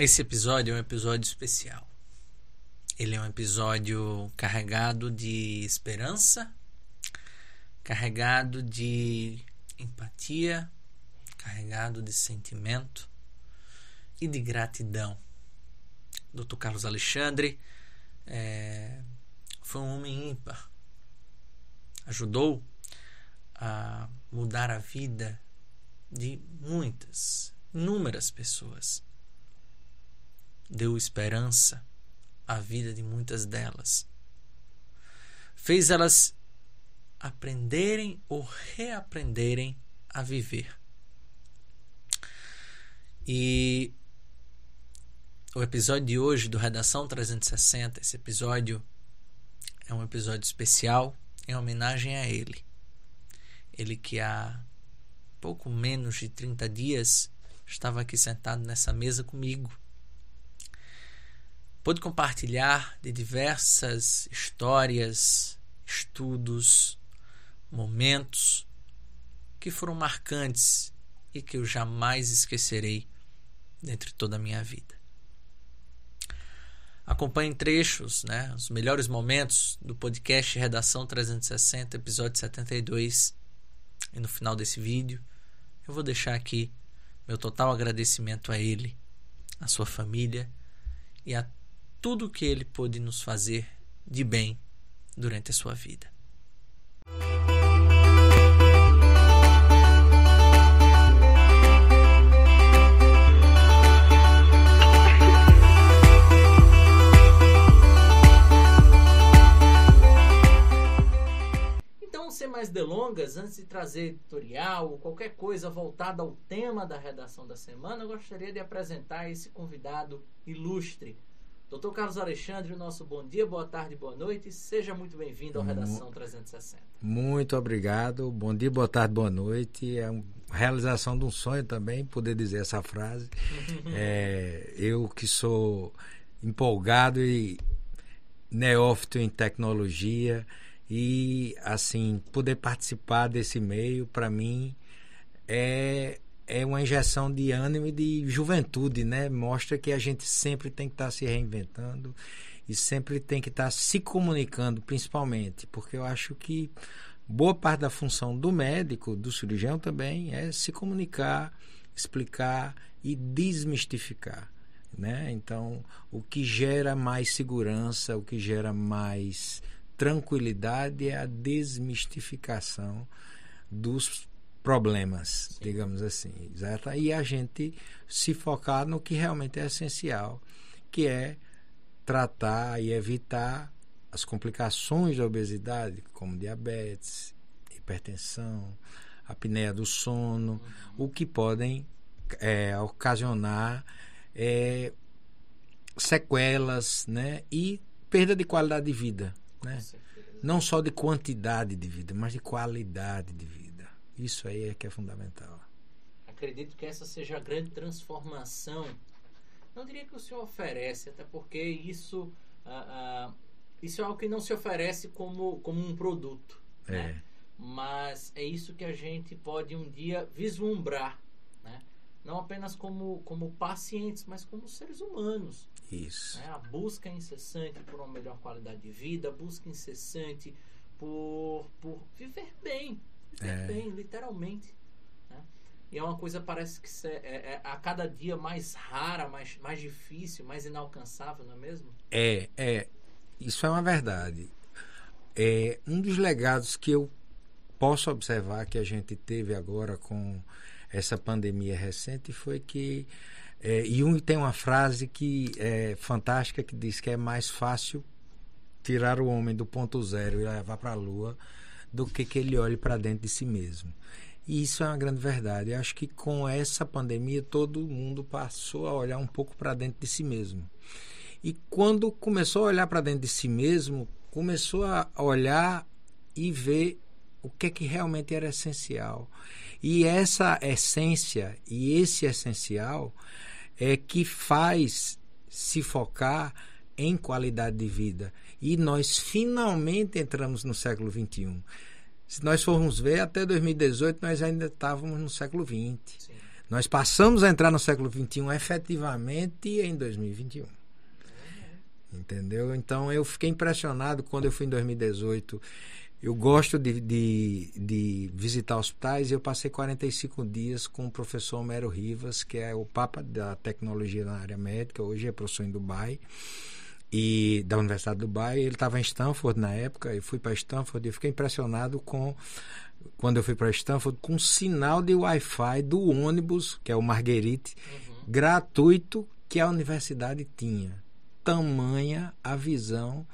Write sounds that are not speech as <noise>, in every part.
Esse episódio é um episódio especial. Ele é um episódio carregado de esperança, carregado de empatia, carregado de sentimento e de gratidão. Dr. Carlos Alexandre é, foi um homem ímpar. Ajudou a mudar a vida de muitas, inúmeras pessoas deu esperança à vida de muitas delas. Fez elas aprenderem ou reaprenderem a viver. E o episódio de hoje do Redação 360, esse episódio é um episódio especial em homenagem a ele. Ele que há pouco menos de 30 dias estava aqui sentado nessa mesa comigo pôde compartilhar de diversas histórias, estudos, momentos que foram marcantes e que eu jamais esquecerei dentro de toda a minha vida. Acompanhe trechos, né, os melhores momentos do podcast Redação 360, episódio 72. E no final desse vídeo, eu vou deixar aqui meu total agradecimento a ele, a sua família e a tudo o que ele pôde nos fazer de bem durante a sua vida. Então, sem mais delongas, antes de trazer editorial ou qualquer coisa voltada ao tema da redação da semana, eu gostaria de apresentar esse convidado ilustre, Doutor Carlos Alexandre, nosso bom dia, boa tarde, boa noite. Seja muito bem-vindo ao Redação 360. Muito obrigado. Bom dia, boa tarde, boa noite. É uma realização de um sonho também poder dizer essa frase. <laughs> é, eu que sou empolgado e neófito em tecnologia e assim poder participar desse meio para mim é é uma injeção de ânimo e de juventude, né? Mostra que a gente sempre tem que estar tá se reinventando e sempre tem que estar tá se comunicando, principalmente, porque eu acho que boa parte da função do médico, do cirurgião também, é se comunicar, explicar e desmistificar. Né? Então, o que gera mais segurança, o que gera mais tranquilidade é a desmistificação dos problemas, Sim. digamos assim, certo? E a gente se focar no que realmente é essencial, que é tratar e evitar as complicações da obesidade, como diabetes, hipertensão, apneia do sono, uhum. o que podem é, ocasionar é, sequelas, né? E perda de qualidade de vida, né? Não só de quantidade de vida, mas de qualidade de vida. Isso aí é que é fundamental. Acredito que essa seja a grande transformação. Não diria que o senhor oferece, até porque isso, uh, uh, isso é algo que não se oferece como, como um produto. É. Né? Mas é isso que a gente pode um dia vislumbrar. Né? Não apenas como, como pacientes, mas como seres humanos. Isso. Né? A busca incessante por uma melhor qualidade de vida, a busca incessante por, por viver bem, é. bem, literalmente. Né? E é uma coisa parece que é, é, é, a cada dia mais rara, mais, mais difícil, mais inalcançável, não é mesmo? É, é. Isso é uma verdade. É, um dos legados que eu posso observar que a gente teve agora com essa pandemia recente foi que é, Jung tem uma frase que é fantástica que diz que é mais fácil tirar o homem do ponto zero e levar para a lua do que que ele olhe para dentro de si mesmo. E isso é uma grande verdade. Eu acho que com essa pandemia todo mundo passou a olhar um pouco para dentro de si mesmo. E quando começou a olhar para dentro de si mesmo, começou a olhar e ver o que é que realmente era essencial. E essa essência e esse essencial é que faz se focar em qualidade de vida. E nós finalmente entramos no século XXI. Se nós formos ver, até 2018 nós ainda estávamos no século XX. Sim. Nós passamos a entrar no século XXI efetivamente em 2021. Entendeu? Então eu fiquei impressionado quando eu fui em 2018. Eu gosto de, de, de, visitar hospitais e eu passei 45 dias com o professor Homero Rivas, que é o papa da tecnologia na área médica, hoje é professor em Dubai, e da Universidade de Dubai. Ele estava em Stanford na época, eu fui para Stanford e fiquei impressionado com, quando eu fui para Stanford, com o sinal de Wi-Fi do ônibus, que é o Marguerite, uhum. gratuito que a universidade tinha. Tamanha a visão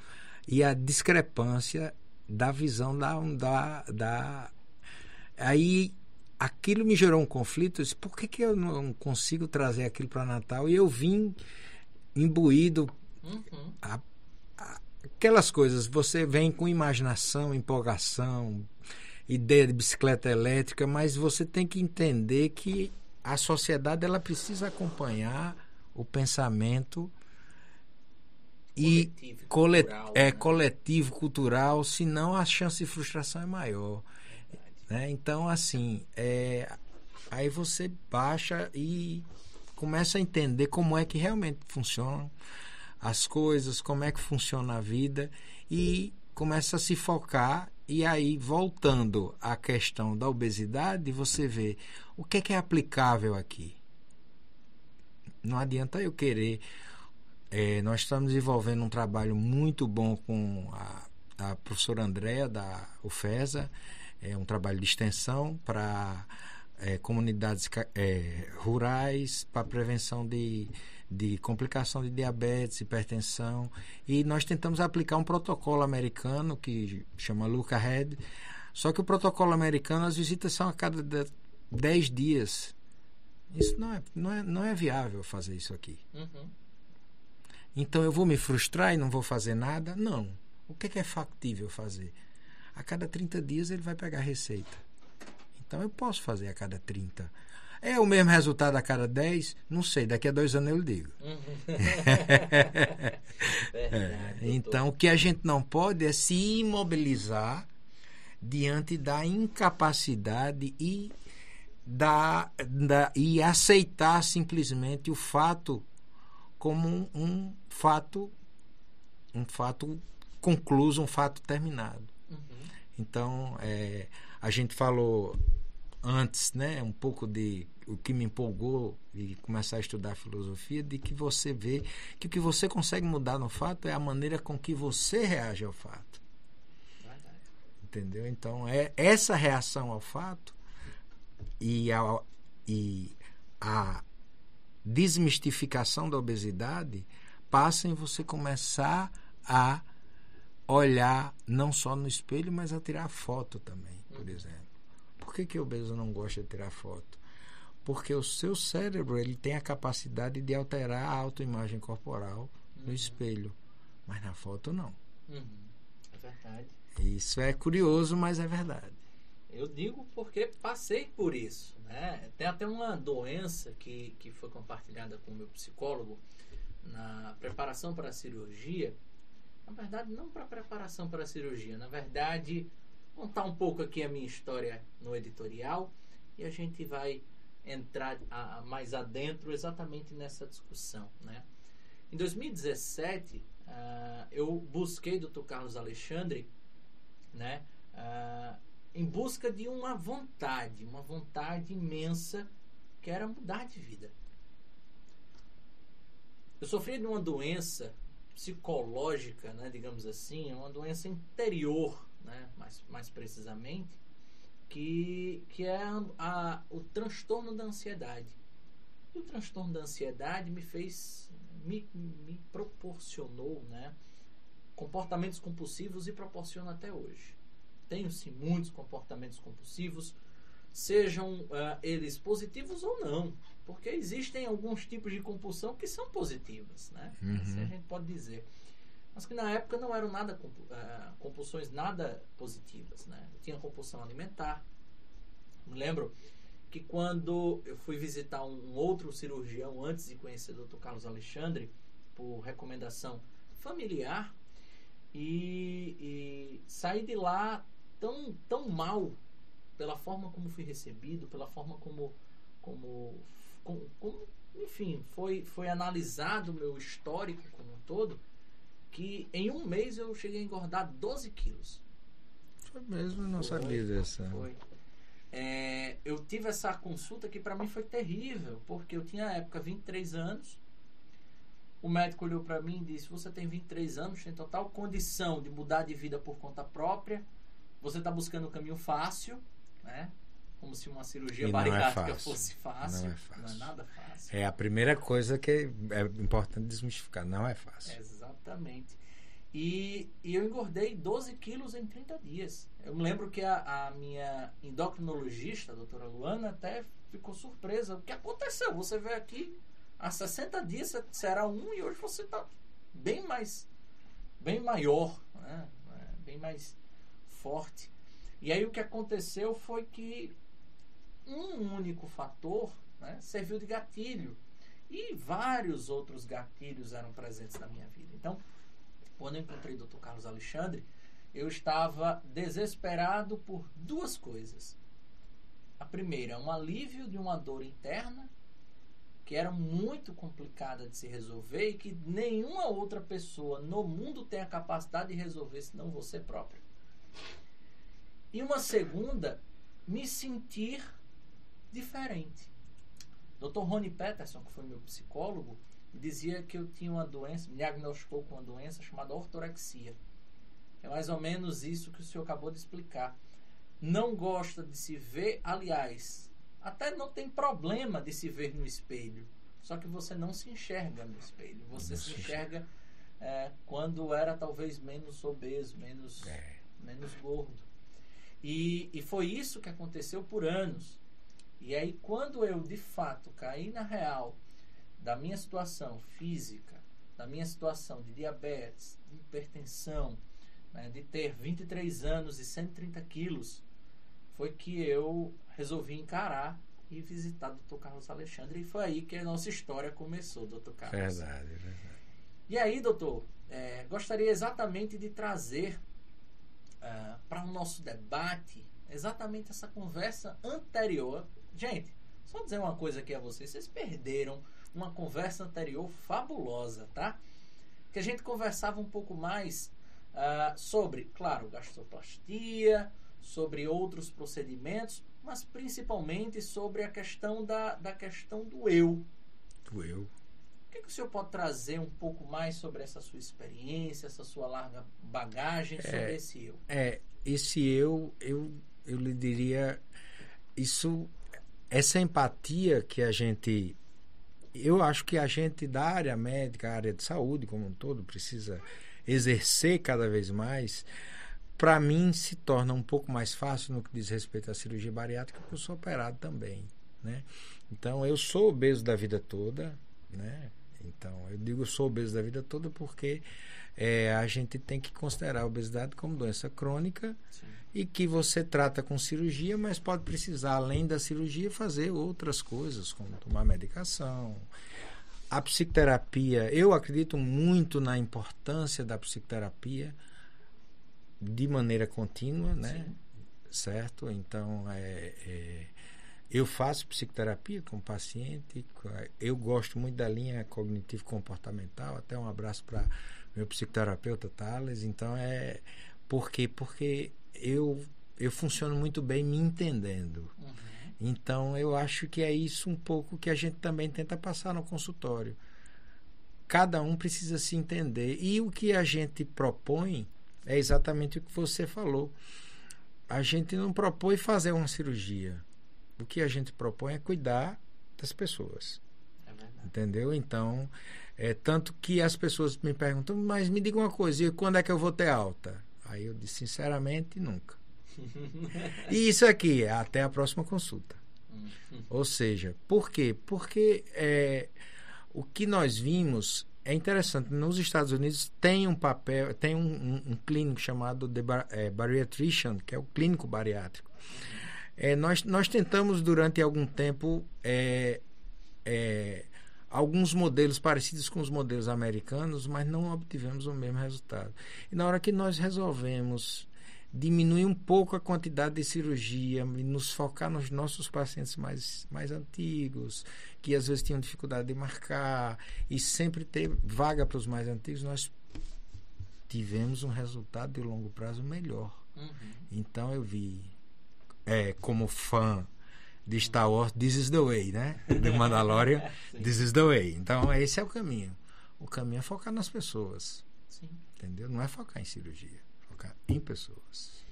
e a discrepância da visão da, da, da aí aquilo me gerou um conflito. Eu disse, por que, que eu não consigo trazer aquilo para Natal? E eu vim imbuído. Uhum. A, a, aquelas coisas, você vem com imaginação, empolgação, ideia de bicicleta elétrica, mas você tem que entender que a sociedade ela precisa acompanhar o pensamento e coletivo, cultural, é né? coletivo cultural, senão a chance de frustração é maior. Né? Então, assim, é, aí você baixa e começa a entender como é que realmente funcionam as coisas, como é que funciona a vida e começa a se focar e aí voltando à questão da obesidade, você vê o que é, que é aplicável aqui. Não adianta eu querer é, nós estamos desenvolvendo um trabalho muito bom com a, a professora Andréa, da UFESA, é um trabalho de extensão para é, comunidades é, rurais, para prevenção de, de complicação de diabetes, hipertensão. E nós tentamos aplicar um protocolo americano que chama Luca Red. Só que o protocolo americano, as visitas são a cada 10 dias. Isso não é, não é, não é viável fazer isso aqui. Uhum. Então eu vou me frustrar e não vou fazer nada? Não. O que é, que é factível fazer? A cada 30 dias ele vai pegar a receita. Então eu posso fazer a cada 30. É o mesmo resultado a cada 10? Não sei, daqui a dois anos eu digo. Uhum. <laughs> é, então o que a gente não pode é se imobilizar diante da incapacidade e, da, da, e aceitar simplesmente o fato como um, um fato um fato concluso, um fato terminado. Uhum. Então, é, a gente falou antes, né, um pouco de o que me empolgou e começar a estudar filosofia, de que você vê que o que você consegue mudar no fato é a maneira com que você reage ao fato. Entendeu? Então, é essa reação ao fato e a, e a desmistificação da obesidade passa em você começar a olhar não só no espelho, mas a tirar foto também, por uhum. exemplo. Que, que o obeso não gosta de tirar foto? Porque o seu cérebro ele tem a capacidade de alterar a autoimagem corporal no uhum. espelho, mas na foto não. Uhum. É verdade. Isso é curioso, mas é verdade. Eu digo porque passei por isso. Né? Tem até uma doença que, que foi compartilhada com o meu psicólogo na preparação para a cirurgia. Na verdade, não para preparação para a cirurgia. Na verdade, contar um pouco aqui a minha história no editorial e a gente vai entrar a, a mais adentro exatamente nessa discussão. Né? Em 2017, uh, ah, eu busquei Dr. Carlos Alexandre né, uh, em busca de uma vontade, uma vontade imensa que era mudar de vida. Eu sofri de uma doença psicológica, né, digamos assim, uma doença interior, né, mais, mais precisamente, que, que é a, a, o transtorno da ansiedade. E o transtorno da ansiedade me fez, me, me proporcionou né, comportamentos compulsivos e proporciona até hoje tenho sim muitos comportamentos compulsivos, sejam uh, eles positivos ou não, porque existem alguns tipos de compulsão que são positivas, né? Uhum. Assim a gente pode dizer. Mas que na época não eram nada uh, compulsões nada positivas, né? Eu tinha compulsão alimentar. Me lembro que quando eu fui visitar um outro cirurgião antes de conhecer o Dr. Carlos Alexandre, por recomendação familiar, e, e saí de lá tão, tão mal pela forma como fui recebido, pela forma como, como, como, como enfim, foi, foi analisado o meu histórico como um todo, que em um mês eu cheguei a engordar 12 quilos. Foi mesmo, não foi, sabia dessa. Foi. É, eu tive essa consulta que para mim foi terrível, porque eu tinha na época 23 anos. O médico olhou para mim e disse: Você tem 23 anos, tem total condição de mudar de vida por conta própria. Você está buscando um caminho fácil, né? Como se uma cirurgia bariátrica é fosse fácil. Não é fácil. Não é nada fácil. É a primeira coisa que é importante desmistificar. Não é fácil. Exatamente. E, e, eu engordei 12 quilos em 30 dias. Eu me lembro que a, a, minha endocrinologista, a doutora Luana, até ficou surpresa. O que aconteceu? Você veio aqui há 60 dias, você era um e hoje você está bem mais, bem maior, né? É, bem mais forte. E aí o que aconteceu foi que um único fator né, serviu de gatilho. E vários outros gatilhos eram presentes na minha vida. Então, quando eu encontrei o Dr. Carlos Alexandre, eu estava desesperado por duas coisas. A primeira, um alívio de uma dor interna que era muito complicada de se resolver e que nenhuma outra pessoa no mundo tem a capacidade de resolver senão você próprio. E uma segunda, me sentir diferente. Dr. Rony Peterson, que foi meu psicólogo, dizia que eu tinha uma doença, me diagnosticou com uma doença chamada ortorexia. É mais ou menos isso que o senhor acabou de explicar. Não gosta de se ver, aliás, até não tem problema de se ver no espelho. Só que você não se enxerga no espelho. Você não se enxerga é, quando era talvez menos obeso, menos, é. menos gordo. E, e foi isso que aconteceu por anos. E aí, quando eu de fato caí na real da minha situação física, da minha situação de diabetes, de hipertensão, né, de ter 23 anos e 130 quilos, foi que eu resolvi encarar e visitar o Dr. Carlos Alexandre. E foi aí que a nossa história começou, Dr. Carlos. Verdade, verdade. E aí, doutor, é, gostaria exatamente de trazer uh, para o nosso debate exatamente essa conversa anterior. Gente, só dizer uma coisa aqui a vocês: vocês perderam uma conversa anterior fabulosa, tá? Que a gente conversava um pouco mais uh, sobre, claro, gastroplastia, sobre outros procedimentos, mas principalmente sobre a questão da, da questão do eu. Do eu. O que, que o senhor pode trazer um pouco mais sobre essa sua experiência, essa sua larga bagagem sobre é, esse eu? É, esse eu, eu, eu lhe diria, isso, essa empatia que a gente eu acho que a gente da área médica, área de saúde como um todo, precisa exercer cada vez mais. Para mim, se torna um pouco mais fácil no que diz respeito à cirurgia bariátrica, porque eu sou operado também. Né? Então, eu sou obeso da vida toda. Né? Então, eu digo sou obeso da vida toda porque é, a gente tem que considerar a obesidade como doença crônica Sim e que você trata com cirurgia, mas pode precisar, além da cirurgia, fazer outras coisas, como tomar medicação. A psicoterapia, eu acredito muito na importância da psicoterapia de maneira contínua, né? Sim. Certo? Então, é, é, eu faço psicoterapia com paciente, eu gosto muito da linha cognitivo-comportamental, até um abraço para meu psicoterapeuta Thales. Então, é. Por quê? Porque eu, eu funciono muito bem me entendendo. Uhum. Então, eu acho que é isso um pouco que a gente também tenta passar no consultório. Cada um precisa se entender. E o que a gente propõe é exatamente o que você falou. A gente não propõe fazer uma cirurgia. O que a gente propõe é cuidar das pessoas. É Entendeu? Então, é tanto que as pessoas me perguntam, mas me diga uma coisa, e quando é que eu vou ter alta? Aí eu disse, sinceramente, nunca. <laughs> e isso aqui, é até a próxima consulta. Ou seja, por quê? Porque é, o que nós vimos é interessante. Nos Estados Unidos tem um papel, tem um, um, um clínico chamado de bar, é, bariatrician, que é o clínico bariátrico. É, nós, nós tentamos durante algum tempo é, é, alguns modelos parecidos com os modelos americanos, mas não obtivemos o mesmo resultado. E na hora que nós resolvemos diminuir um pouco a quantidade de cirurgia e nos focar nos nossos pacientes mais, mais antigos, que às vezes tinham dificuldade de marcar, e sempre ter vaga para os mais antigos, nós tivemos um resultado de longo prazo melhor. Uhum. Então eu vi, é, como fã de Star Wars, This is the way, né? Do Mandalorian, <laughs> This is the way. Então esse é o caminho. O caminho é focar nas pessoas. Sim. Entendeu? Não é focar em cirurgia focar em pessoas.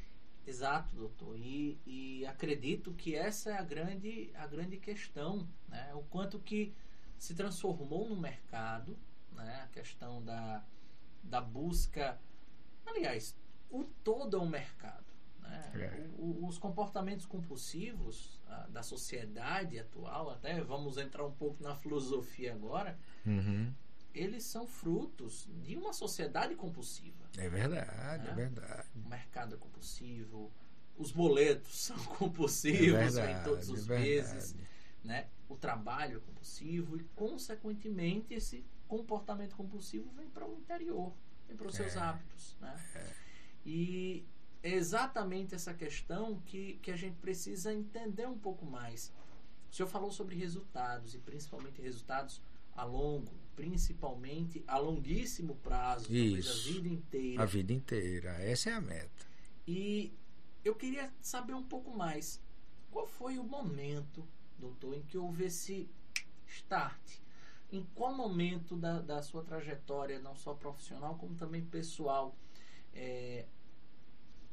Exato, doutor. E, e acredito que essa é a grande, a grande questão, né? O quanto que se transformou no mercado, né? A questão da, da busca, aliás, o todo é um mercado. Né? É. O, os comportamentos compulsivos a, da sociedade atual, até vamos entrar um pouco na filosofia agora, uhum eles são frutos de uma sociedade compulsiva. É verdade, né? é verdade. O mercado é compulsivo, os boletos <laughs> são compulsivos, é verdade, vem todos os é meses, né? O trabalho é compulsivo e, consequentemente, esse comportamento compulsivo vem para o interior, vem para os seus é, hábitos, né? É. E é exatamente essa questão que, que a gente precisa entender um pouco mais. O senhor falou sobre resultados e principalmente resultados a longo, principalmente a longuíssimo prazo, Isso, talvez a vida inteira. A vida inteira, essa é a meta. E eu queria saber um pouco mais. Qual foi o momento, doutor, em que houve esse start? Em qual momento da, da sua trajetória, não só profissional, como também pessoal, é,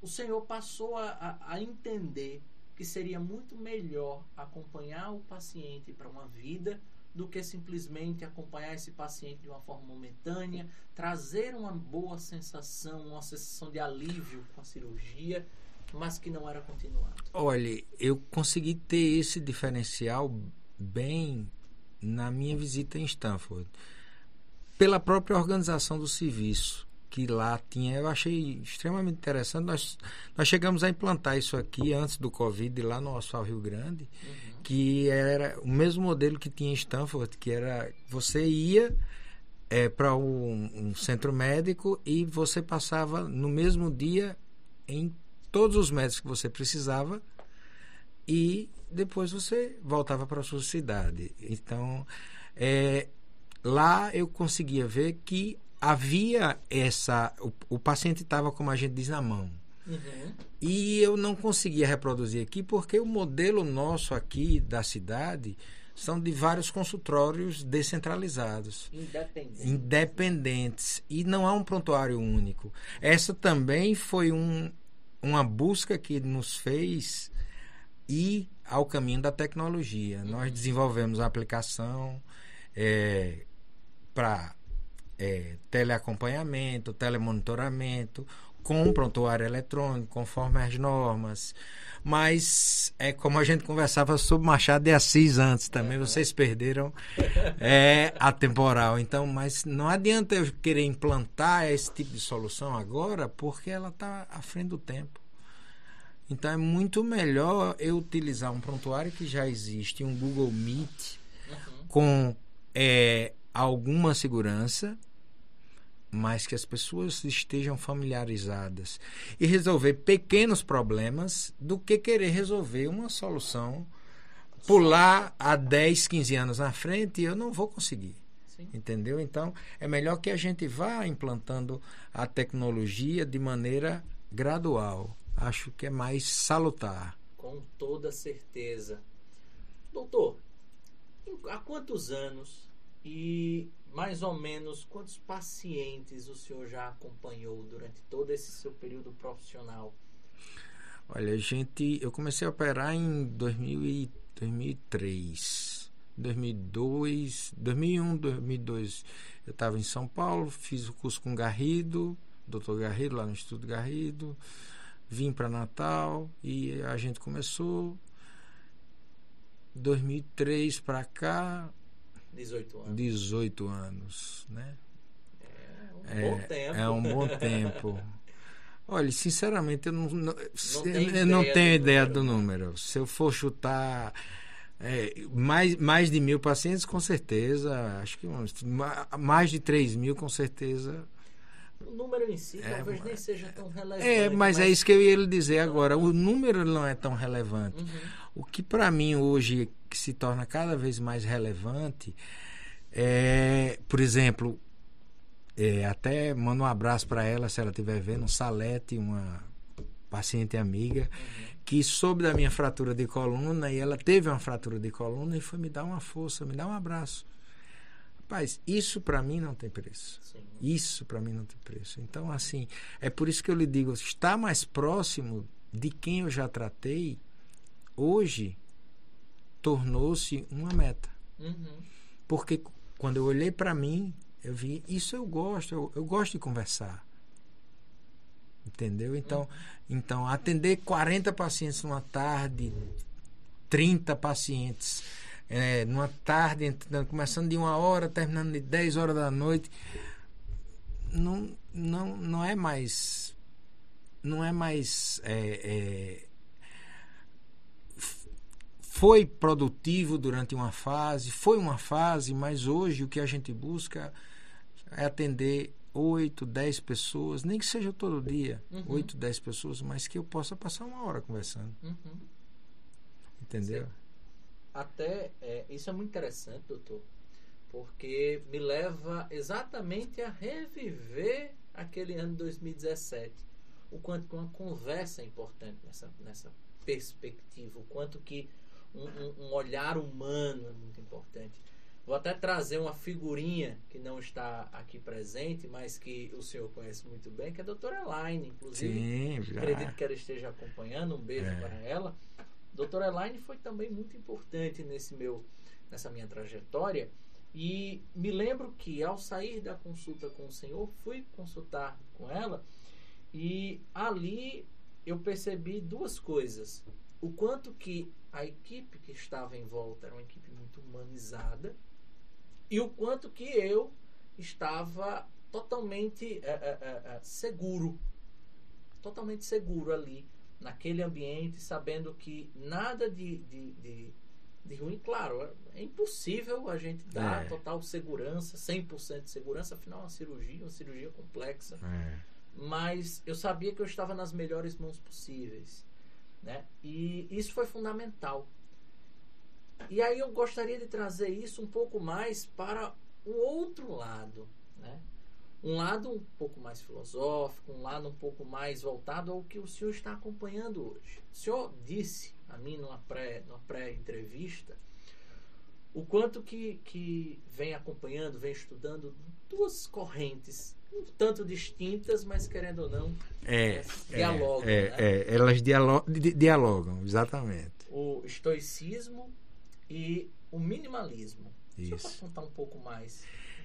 o senhor passou a, a, entender que seria muito melhor acompanhar o paciente para uma vida do que simplesmente acompanhar esse paciente de uma forma momentânea, trazer uma boa sensação, uma sensação de alívio com a cirurgia, mas que não era continuado. Olha, eu consegui ter esse diferencial bem na minha visita em Stanford, pela própria organização do serviço que lá tinha, eu achei extremamente interessante. Nós, nós chegamos a implantar isso aqui antes do Covid, lá no Hospital Rio Grande, uhum. que era o mesmo modelo que tinha em Stanford, que era você ia é, para um, um centro médico e você passava no mesmo dia em todos os médicos que você precisava e depois você voltava para a sua cidade. Então, é, lá eu conseguia ver que havia essa. O, o paciente estava, como a gente diz, na mão. Uhum. E eu não conseguia reproduzir aqui porque o modelo nosso aqui da cidade são de vários consultórios descentralizados. Independentes. Independentes. E não há um prontuário único. Essa também foi um, uma busca que nos fez ir ao caminho da tecnologia. Uhum. Nós desenvolvemos a aplicação é, para é, teleacompanhamento, telemonitoramento, com prontuário eletrônico, conforme as normas. Mas é como a gente conversava sobre Machado de Assis antes também, vocês perderam é, a temporal. Então, mas não adianta eu querer implantar esse tipo de solução agora, porque ela está à frente do tempo. Então é muito melhor eu utilizar um prontuário que já existe, um Google Meet, uhum. com é, alguma segurança mas que as pessoas estejam familiarizadas e resolver pequenos problemas do que querer resolver uma solução pular a 10, 15 anos na frente e eu não vou conseguir. Sim. Entendeu? Então, é melhor que a gente vá implantando a tecnologia de maneira gradual. Acho que é mais salutar. Com toda certeza. Doutor, há quantos anos e mais ou menos quantos pacientes o senhor já acompanhou durante todo esse seu período profissional? Olha, gente, eu comecei a operar em 2000 e 2003. 2002, 2001, 2002, eu estava em São Paulo, fiz o curso com Garrido, doutor Garrido, lá no Instituto Garrido. Vim para Natal e a gente começou 2003 para cá, 18 anos. 18 anos, né? É um é, bom tempo. É um bom <laughs> tempo. Olha, sinceramente, eu não, não, não, eu não tenho ideia do número. Se eu for chutar é, mais, mais de mil pacientes, com certeza. Acho que mais de 3 mil, com certeza. o número em si é, talvez mas... nem seja tão relevante. É, mas, mas, é isso que eu ia lhe dizer agora. O número não é tão relevante. Uhum. O que para mim hoje que se torna cada vez mais relevante é, por exemplo, é, até mando um abraço para ela se ela estiver vendo, Salete, uma paciente amiga, que soube da minha fratura de coluna e ela teve uma fratura de coluna e foi me dar uma força, me dar um abraço. Rapaz, isso para mim não tem preço. Sim. Isso para mim não tem preço. Então, assim, é por isso que eu lhe digo, estar mais próximo de quem eu já tratei, hoje tornou-se uma meta. Uhum. Porque quando eu olhei para mim, eu vi, isso eu gosto, eu, eu gosto de conversar. Entendeu? Então, uhum. então, atender 40 pacientes numa tarde, 30 pacientes é, numa tarde, começando de uma hora, terminando de 10 horas da noite, não, não, não é mais. Não é mais. É, é, foi produtivo durante uma fase, foi uma fase, mas hoje o que a gente busca é atender 8, 10 pessoas, nem que seja todo dia, uhum. 8, 10 pessoas, mas que eu possa passar uma hora conversando. Uhum. Entendeu? Sim até é, isso é muito interessante, doutor, porque me leva exatamente a reviver aquele ano de 2017. O quanto que uma conversa é importante nessa, nessa perspectiva, o quanto que um, um, um olhar humano é muito importante. Vou até trazer uma figurinha que não está aqui presente, mas que o senhor conhece muito bem, que é a doutora Elaine, inclusive. Sim, já. Acredito que ela esteja acompanhando. Um beijo é. para ela. Doutora Elaine foi também muito importante nesse meu, nessa minha trajetória. E me lembro que ao sair da consulta com o senhor, fui consultar com ela e ali eu percebi duas coisas. O quanto que a equipe que estava em volta era uma equipe muito humanizada e o quanto que eu estava totalmente é, é, é, seguro. Totalmente seguro ali naquele ambiente, sabendo que nada de, de, de, de ruim, claro, é impossível a gente dar é. total segurança, 100% de segurança, afinal é uma cirurgia, uma cirurgia complexa. É. Mas eu sabia que eu estava nas melhores mãos possíveis. Né? E isso foi fundamental. E aí eu gostaria de trazer isso um pouco mais para o outro lado. Né? um lado um pouco mais filosófico, um lado um pouco mais voltado ao que o senhor está acompanhando hoje. O senhor disse a mim numa pré, numa pré-entrevista o quanto que, que vem acompanhando, vem estudando duas correntes, um tanto distintas, mas querendo ou não, é, é, dialogam. É, né? é, elas dialogam, dialogam, exatamente. O estoicismo e o minimalismo. Isso. Pode contar um pouco mais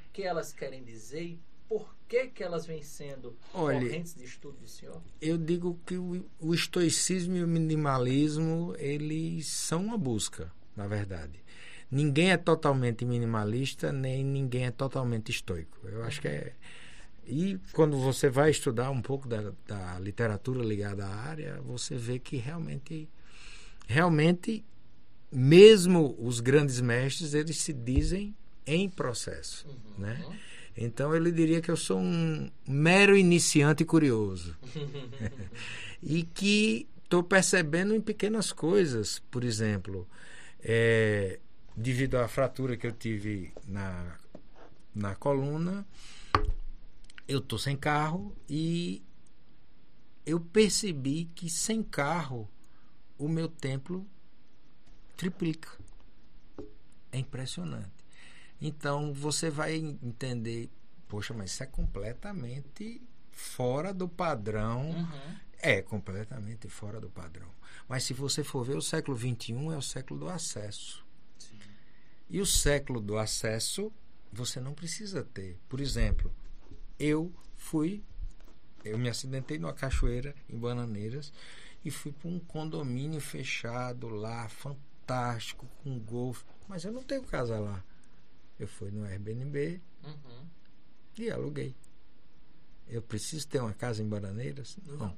o que elas querem dizer e por que, que elas vêm sendo Olha, correntes de estudo do senhor? Eu digo que o, o estoicismo e o minimalismo, eles são uma busca, na verdade. Ninguém é totalmente minimalista, nem ninguém é totalmente estoico. Eu acho que é. E quando você vai estudar um pouco da, da literatura ligada à área, você vê que realmente, realmente, mesmo os grandes mestres, eles se dizem em processo, uhum. né? Então ele diria que eu sou um mero iniciante curioso. <laughs> e que estou percebendo em pequenas coisas. Por exemplo, é, devido à fratura que eu tive na, na coluna, eu estou sem carro e eu percebi que sem carro o meu templo triplica. É impressionante. Então você vai entender, poxa, mas isso é completamente fora do padrão. Uhum. É completamente fora do padrão. Mas se você for ver, o século XXI é o século do acesso. Sim. E o século do acesso você não precisa ter. Por exemplo, eu fui, eu me acidentei numa cachoeira em Bananeiras e fui para um condomínio fechado lá, fantástico, com golfe. Mas eu não tenho casa lá. Eu fui no Airbnb uhum. e aluguei. Eu preciso ter uma casa em Bananeiras? Não.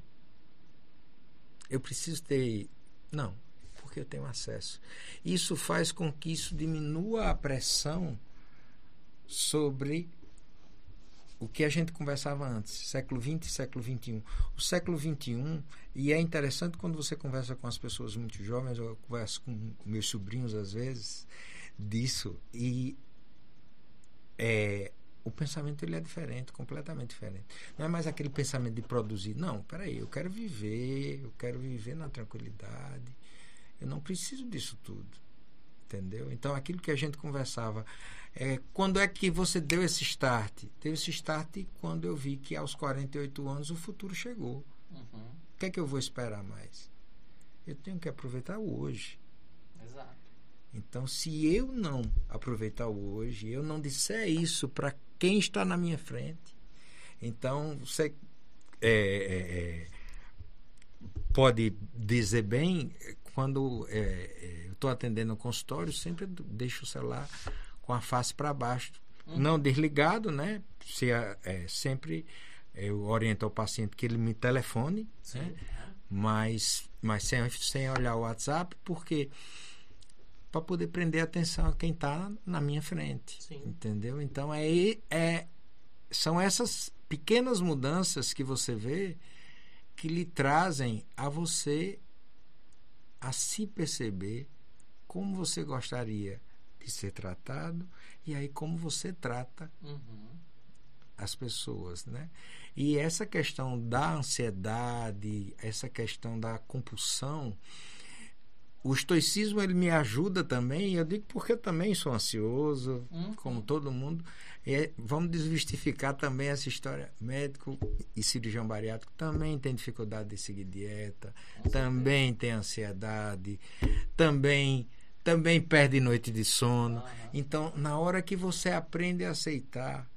Eu preciso ter. Não, porque eu tenho acesso. Isso faz com que isso diminua a pressão sobre o que a gente conversava antes, século XX e século XXI. O século XXI, e é interessante quando você conversa com as pessoas muito jovens, eu converso com meus sobrinhos às vezes, disso, e é, o pensamento ele é diferente, completamente diferente. Não é mais aquele pensamento de produzir. Não, peraí, eu quero viver, eu quero viver na tranquilidade. Eu não preciso disso tudo. Entendeu? Então, aquilo que a gente conversava, é, quando é que você deu esse start? Deu esse start quando eu vi que aos 48 anos o futuro chegou. Uhum. O que é que eu vou esperar mais? Eu tenho que aproveitar hoje. Exato. Então, se eu não aproveitar o hoje, eu não disser isso para quem está na minha frente, então você é, é, é pode dizer bem quando é, é, eu estou atendendo no consultório, sempre deixo o celular com a face para baixo, uhum. não desligado, né? Se é, sempre eu oriento ao paciente que ele me telefone, né? mas mas sem, sem olhar o WhatsApp, porque para poder prender a atenção a quem está na minha frente. Sim. Entendeu? Então é, é, são essas pequenas mudanças que você vê que lhe trazem a você a se perceber como você gostaria de ser tratado e aí como você trata uhum. as pessoas, né? E essa questão da ansiedade, essa questão da compulsão, o estoicismo ele me ajuda também, eu digo porque eu também sou ansioso, uhum. como todo mundo. E vamos desmistificar também essa história. Médico e cirurgião bariátrico também tem dificuldade de seguir dieta, Com também certeza. tem ansiedade, também também perde noite de sono. Uhum. Então, na hora que você aprende a aceitar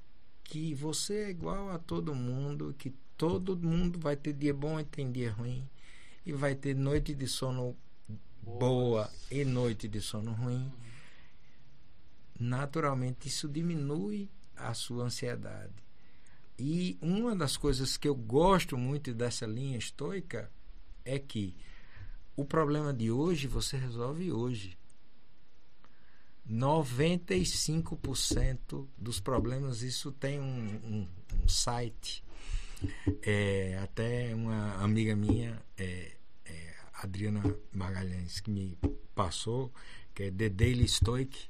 que você é igual a todo mundo, que todo mundo vai ter dia bom e tem dia ruim, e vai ter noite de sono boa e noite de sono ruim, naturalmente isso diminui a sua ansiedade. E uma das coisas que eu gosto muito dessa linha estoica é que o problema de hoje você resolve hoje. 95% dos problemas, isso tem um, um, um site. É, até uma amiga minha é, Adriana Magalhães que me passou, que é The Daily Stoic,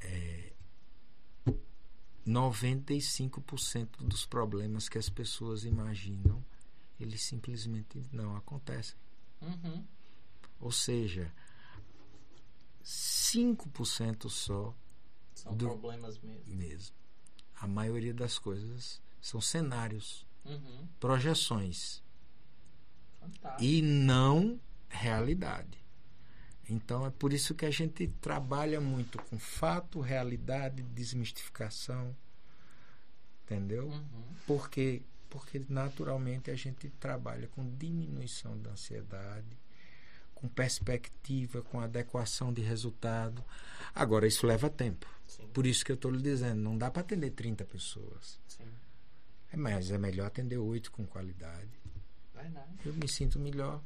é, 95% dos problemas que as pessoas imaginam, eles simplesmente não acontecem. Uhum. Ou seja, 5% só são do, problemas mesmo. mesmo. A maioria das coisas são cenários, uhum. projeções. Fantástico. e não realidade. Então é por isso que a gente trabalha muito com fato, realidade, desmistificação, entendeu? Uhum. Porque porque naturalmente a gente trabalha com diminuição da ansiedade, com perspectiva, com adequação de resultado. Agora isso leva tempo. Sim. Por isso que eu estou lhe dizendo, não dá para atender 30 pessoas. Sim. É, mas é melhor atender oito com qualidade. Eu me sinto melhor.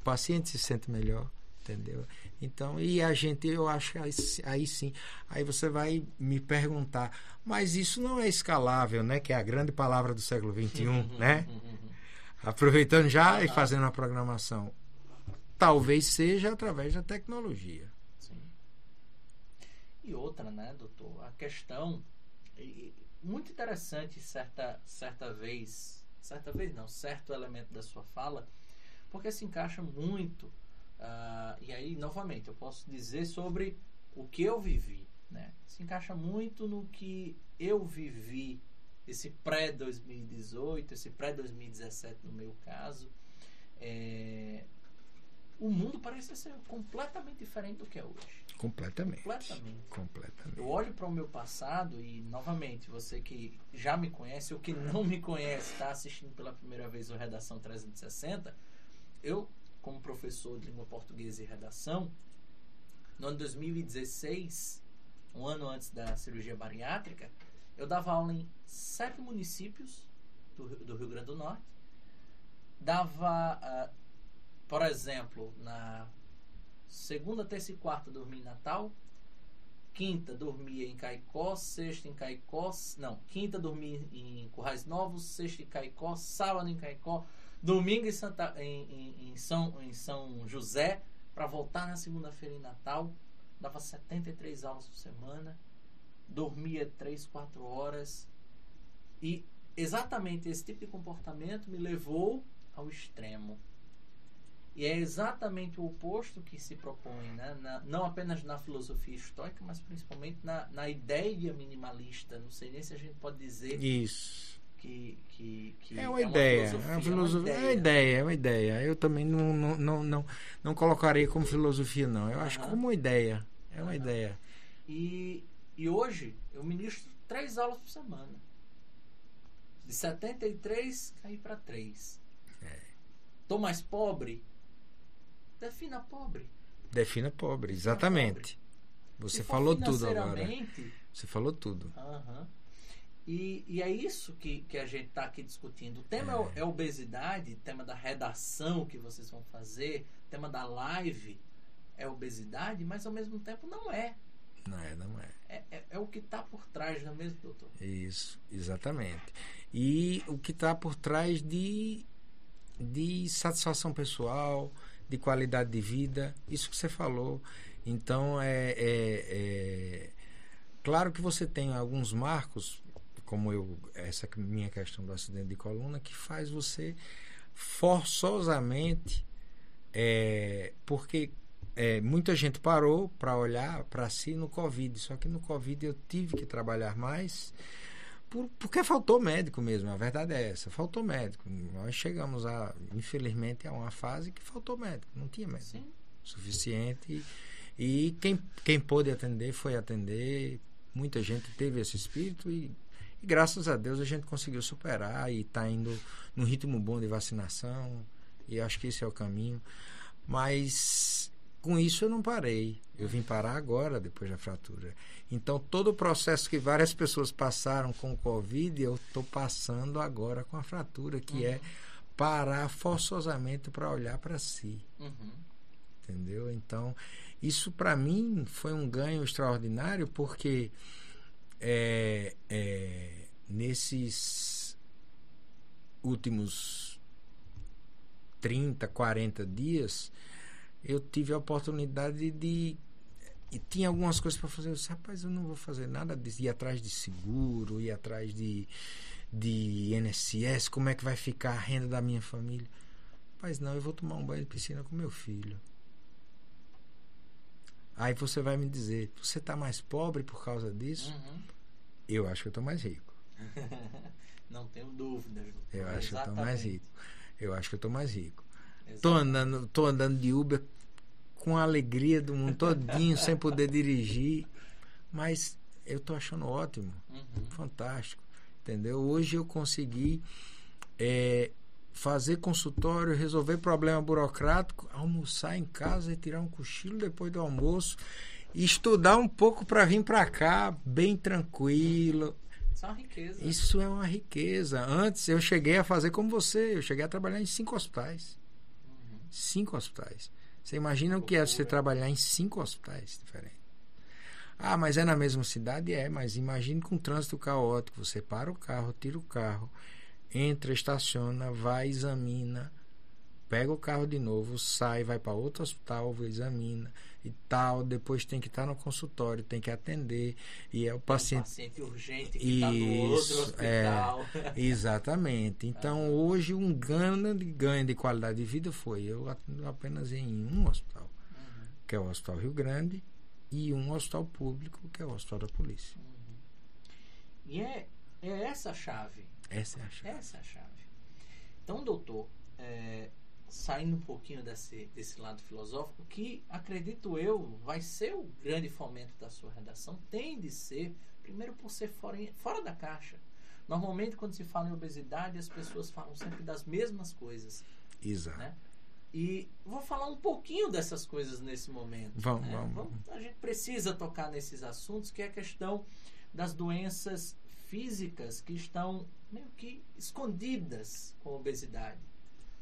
O paciente se sente melhor, entendeu? Então, e a gente, eu acho que aí, aí sim, aí você vai me perguntar, mas isso não é escalável, né? Que é a grande palavra do século XXI, uhum, né? Uhum, uhum. Aproveitando já e fazendo a programação. Talvez seja através da tecnologia. Sim. E outra, né, doutor? A questão muito interessante certa certa vez certa vez não, certo elemento da sua fala, porque se encaixa muito. Uh, e aí, novamente, eu posso dizer sobre o que eu vivi. Né? Se encaixa muito no que eu vivi, esse pré-2018, esse pré-2017 no meu caso. É, o mundo parece ser completamente diferente do que é hoje. Completamente. Completamente. Completamente. Eu olho para o meu passado e, novamente, você que já me conhece ou que não me conhece, está assistindo pela primeira vez o Redação 360, eu, como professor de língua portuguesa e redação, no ano 2016, um ano antes da cirurgia bariátrica, eu dava aula em sete municípios do, do Rio Grande do Norte. Dava, uh, por exemplo, na segunda, terça e quarta dormi em Natal, quinta dormia em Caicó, sexta em Caicó, não, quinta dormia em Currais Novos, sexta em Caicó, sábado em Caicó, domingo em, Santa, em, em, em São, em São José, para voltar na segunda-feira em Natal, dava 73 aulas por semana, dormia 3, 4 horas, e exatamente esse tipo de comportamento me levou ao extremo. E é exatamente o oposto que se propõe, né? Na, não apenas na filosofia estoica, mas principalmente na, na ideia minimalista. Não sei nem se a gente pode dizer Isso. Que, que, que é uma é ideia. Uma é, uma filosofia, é uma ideia. É uma ideia. Eu também não, não, não, não, não colocarei como filosofia, não. Eu acho como uma ideia. É uma ideia. E, e hoje eu ministro três aulas por semana. De 73 caí para 3. É. Tô mais pobre? Defina pobre. Defina pobre, exatamente. Pobre. Você falou tudo agora. Você falou tudo. Uhum. E, e, é isso que, que a gente está aqui discutindo. O tema é. é obesidade, o tema da redação que vocês vão fazer, tema da live é obesidade, mas ao mesmo tempo não é. Não é, não é. É, é, é o que está por trás, não é mesmo, doutor? Isso, exatamente. E o que está por trás de, de satisfação pessoal, de qualidade de vida, isso que você falou. Então, é, é, é claro que você tem alguns marcos, como eu essa minha questão do acidente de coluna, que faz você forçosamente, é, porque é, muita gente parou para olhar para si no Covid, só que no Covid eu tive que trabalhar mais por, porque faltou médico mesmo, a verdade é essa, faltou médico. Nós chegamos a, infelizmente, a uma fase que faltou médico, não tinha médico Sim. suficiente. E, e quem, quem pôde atender foi atender. Muita gente teve esse espírito e, e graças a Deus a gente conseguiu superar e está indo num ritmo bom de vacinação. E acho que esse é o caminho. Mas com isso eu não parei. Eu vim parar agora, depois da fratura. Então, todo o processo que várias pessoas passaram com o Covid, eu estou passando agora com a fratura, que é uhum. é parar forçosamente para olhar para si. Uhum. Entendeu? Então, isso para mim foi um ganho extraordinário, porque é, é, nesses últimos 30, 40 dias, eu tive a oportunidade de e tinha algumas coisas para fazer. Eu disse, rapaz, eu não vou fazer nada disso. Ir atrás de seguro, ir atrás de, de INSS, como é que vai ficar a renda da minha família. Rapaz, não, eu vou tomar um banho de piscina com meu filho. Aí você vai me dizer, você está mais pobre por causa disso? Uhum. Eu acho que eu estou mais rico. <laughs> não tenho dúvidas. Eu acho Exatamente. que eu estou mais rico. Eu acho que eu estou mais rico. Estou andando, tô andando de Uber com a alegria do mundo todinho, sem poder dirigir. Mas eu tô achando ótimo, uhum. fantástico, entendeu? Hoje eu consegui é, fazer consultório, resolver problema burocrático, almoçar em casa e tirar um cochilo depois do almoço estudar um pouco para vir para cá bem tranquilo. Isso é uma riqueza. Isso é uma riqueza. Antes eu cheguei a fazer como você, eu cheguei a trabalhar em cinco hospitais. Uhum. Cinco hospitais. Você imagina o que é você trabalhar em cinco hospitais diferentes? Ah, mas é na mesma cidade? É, mas imagine com trânsito caótico. Você para o carro, tira o carro, entra, estaciona, vai, examina, pega o carro de novo, sai, vai para outro hospital, examina e tal, depois tem que estar no consultório, tem que atender e é o paciente, um paciente urgente que está no outro hospital. É, exatamente. Então <laughs> ah. hoje um grande ganho de qualidade de vida foi eu apenas em um hospital, uhum. que é o Hospital Rio Grande e um hospital público que é o Hospital da Polícia. Uhum. E é, é essa a chave. Essa é a chave. Essa é a chave. Então, doutor, é, saindo um pouquinho desse, desse lado filosófico, que acredito eu vai ser o grande fomento da sua redação, tem de ser, primeiro por ser fora, fora da caixa. Normalmente, quando se fala em obesidade, as pessoas falam sempre das mesmas coisas. Exato. Né? E vou falar um pouquinho dessas coisas nesse momento. Vamos, né? vamos. A gente precisa tocar nesses assuntos, que é a questão das doenças físicas que estão meio que escondidas com a obesidade.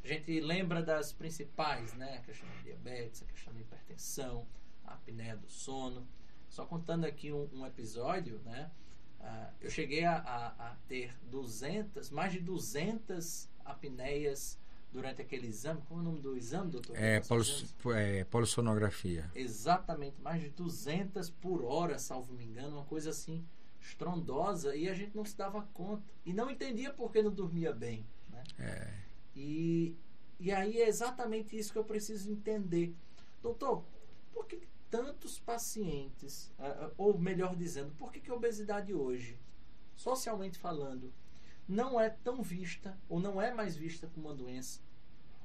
A gente lembra das principais, né? A questão da diabetes, a questão da hipertensão, a apneia do sono. Só contando aqui um, um episódio, né? Uh, eu cheguei a, a, a, ter 200, mais de 200 apneias durante aquele exame. Como é o nome do exame, doutor? É, polis, é polissonografia. Exatamente, mais de 200 por hora, salvo me engano, uma coisa assim estrondosa e a gente não se dava conta. E não entendia por que não dormia bem. Né? É. E, e aí é exatamente isso que eu preciso entender. Doutor, por que tantos pacientes, ou melhor dizendo, por que, que a obesidade hoje, socialmente falando, não é tão vista, ou não é mais vista como uma doença?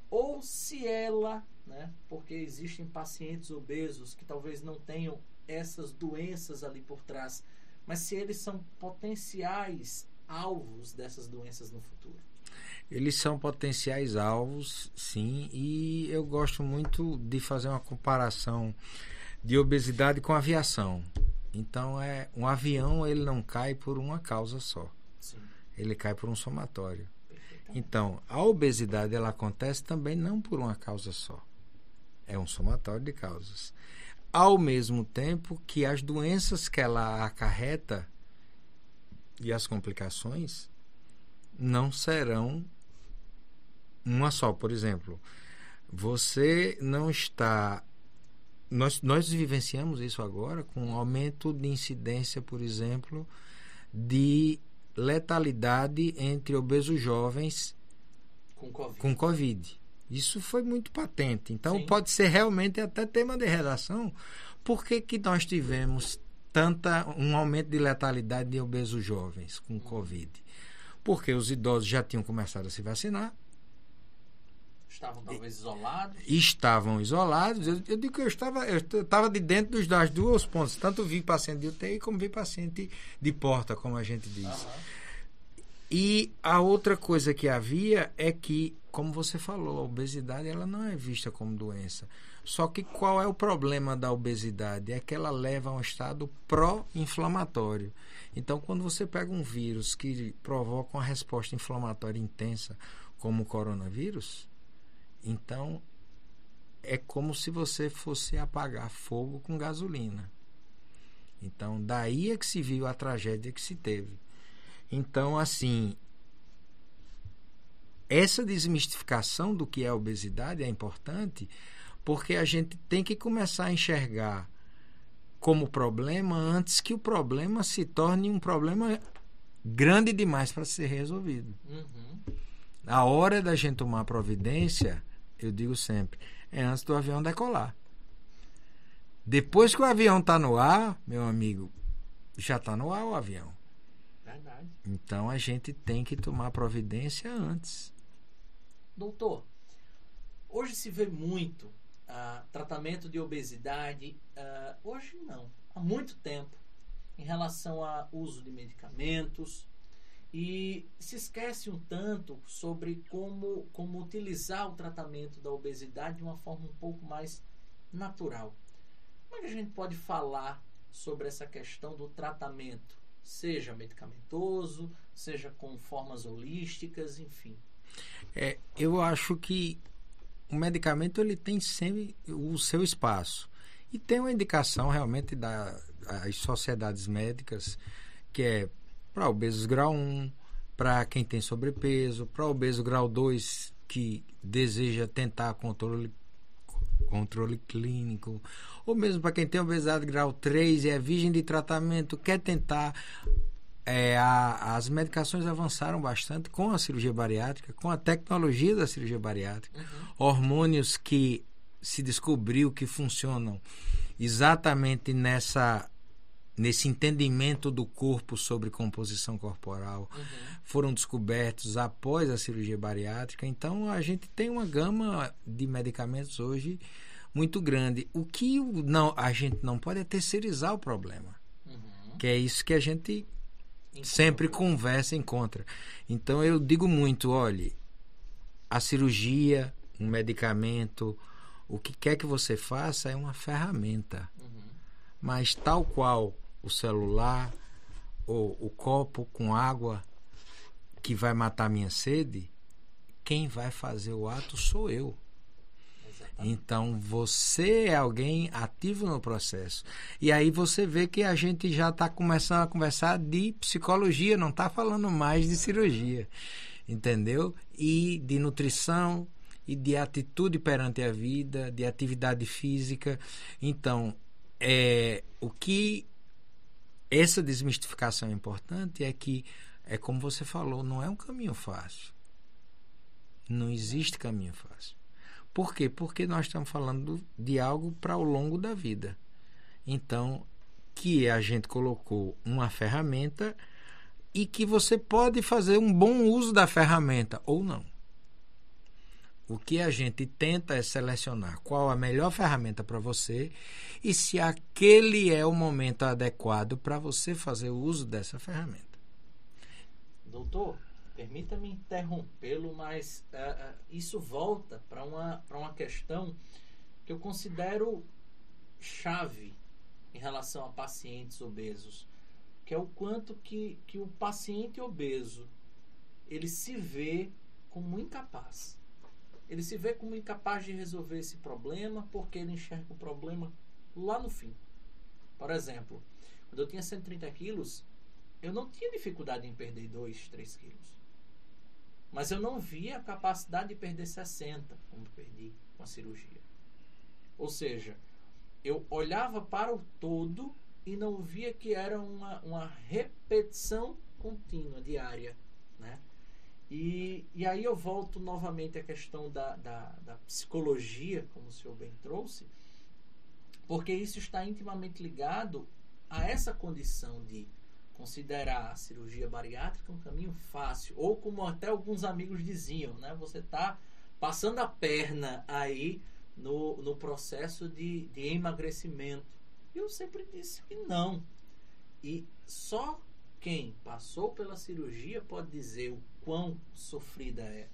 Ou se ela, né, porque existem pacientes obesos que talvez não tenham essas doenças ali por trás, mas se eles são potenciais alvos dessas doenças no futuro. Eles são potenciais alvos, sim, e eu gosto muito de fazer uma comparação de obesidade com aviação. Então é um avião ele não cai por uma causa só. Sim. Ele cai por um somatório. Então, a obesidade ela acontece também não por uma causa só. É um somatório de causas. Ao mesmo tempo que as doenças que ela acarreta e as complicações não serão uma só. Por exemplo, você não está. Nós, nós vivenciamos isso agora com um aumento de incidência, por exemplo, de letalidade entre obesos jovens com COVID. Com COVID. Isso foi muito patente. Então, Sim. pode ser realmente até tema de redação. Por que, que nós tivemos tanta um aumento de letalidade de obesos jovens com hum. Covid? Porque os idosos já tinham começado a se vacinar, Estavam talvez isolados? Estavam isolados. Eu, eu digo que eu estava, eu estava de dentro dos, das duas pontas. Tanto vi paciente de UTI como vi paciente de porta, como a gente diz. Uhum. E a outra coisa que havia é que, como você falou, a obesidade ela não é vista como doença. Só que qual é o problema da obesidade? É que ela leva a um estado pró-inflamatório. Então, quando você pega um vírus que provoca uma resposta inflamatória intensa, como o coronavírus, então, é como se você fosse apagar fogo com gasolina. Então, daí é que se viu a tragédia que se teve. Então, assim, essa desmistificação do que é obesidade é importante porque a gente tem que começar a enxergar como problema antes que o problema se torne um problema grande demais para ser resolvido. Uhum. A hora da gente tomar providência eu digo sempre, é antes do avião decolar. Depois que o avião está no ar, meu amigo, já está no ar o avião. Verdade. Então a gente tem que tomar providência antes. Doutor, hoje se vê muito uh, tratamento de obesidade, uh, hoje não, há muito tempo, em relação ao uso de medicamentos, e se esquece um tanto sobre como, como utilizar o tratamento da obesidade de uma forma um pouco mais natural. Como é que a gente pode falar sobre essa questão do tratamento, seja medicamentoso, seja com formas holísticas, enfim? É, eu acho que o medicamento ele tem sempre o seu espaço. E tem uma indicação realmente das sociedades médicas que é para obesos grau 1, para quem tem sobrepeso, para obeso grau 2 que deseja tentar controle controle clínico, ou mesmo para quem tem obesidade grau 3 e é virgem de tratamento, quer tentar é, a, as medicações avançaram bastante com a cirurgia bariátrica, com a tecnologia da cirurgia bariátrica, uhum. hormônios que se descobriu que funcionam exatamente nessa nesse entendimento do corpo sobre composição corporal uhum. foram descobertos após a cirurgia bariátrica. Então a gente tem uma gama de medicamentos hoje muito grande. O que não a gente não pode é terceirizar o problema, uhum. que é isso que a gente sempre conversa e encontra. Então eu digo muito, olhe, a cirurgia, um medicamento, o que quer que você faça é uma ferramenta. Uhum. Mas tal qual o celular ou o copo com água que vai matar minha sede, quem vai fazer o ato sou eu. Então você é alguém ativo no processo. E aí você vê que a gente já está começando a conversar de psicologia, não está falando mais de cirurgia. Entendeu? E de nutrição e de atitude perante a vida, de atividade física. Então, é, o que essa desmistificação é importante é que, é como você falou, não é um caminho fácil. Não existe caminho fácil. Por quê? Porque nós estamos falando de algo para o longo da vida. Então, que a gente colocou uma ferramenta e que você pode fazer um bom uso da ferramenta ou não. O que a gente tenta é selecionar qual a melhor ferramenta para você e se aquele é o momento adequado para você fazer o uso dessa ferramenta. Doutor, permita-me interrompê-lo, mas uh, isso volta para uma, uma questão que eu considero chave em relação a pacientes obesos, que é o quanto que, que o paciente obeso ele se vê como incapaz. Ele se vê como incapaz de resolver esse problema porque ele enxerga o problema lá no fim. Por exemplo, quando eu tinha 130 quilos, eu não tinha dificuldade em perder 2, 3 quilos. Mas eu não via a capacidade de perder 60, como perdi com a cirurgia. Ou seja, eu olhava para o todo e não via que era uma, uma repetição contínua, diária. Né? E, e aí eu volto novamente à questão da, da, da psicologia, como o senhor bem trouxe, porque isso está intimamente ligado a essa condição de considerar a cirurgia bariátrica um caminho fácil, ou como até alguns amigos diziam, né? Você está passando a perna aí no, no processo de, de emagrecimento. Eu sempre disse que não. E só quem passou pela cirurgia pode dizer o quão sofrida é.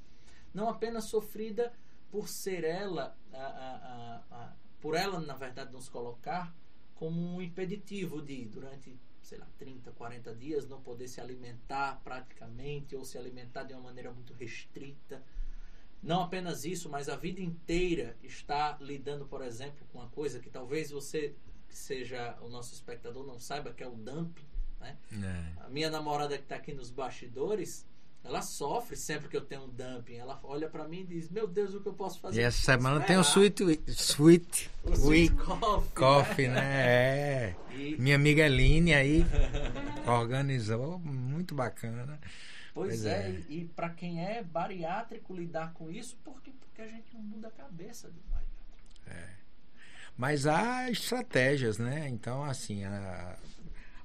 Não apenas sofrida por ser ela, a, a, a, por ela, na verdade, nos colocar como um impeditivo de, durante sei lá, 30, 40 dias, não poder se alimentar praticamente ou se alimentar de uma maneira muito restrita. Não apenas isso, mas a vida inteira está lidando, por exemplo, com uma coisa que talvez você, que seja o nosso espectador, não saiba, que é o dumping. Né? É. A minha namorada que está aqui nos bastidores, ela sofre sempre que eu tenho um dumping. Ela olha para mim e diz: Meu Deus, o que eu posso fazer? E essa semana tem o Sweet, sweet, o sweet Coffee. coffee né? né? <laughs> É. E... Minha amiga Eline aí <laughs> organizou, muito bacana. Pois, pois é, é, e, para quem é bariátrico lidar com isso, por quê? Porque a gente não muda a cabeça do bariátrico. É. Mas há estratégias, né? Então, assim, a,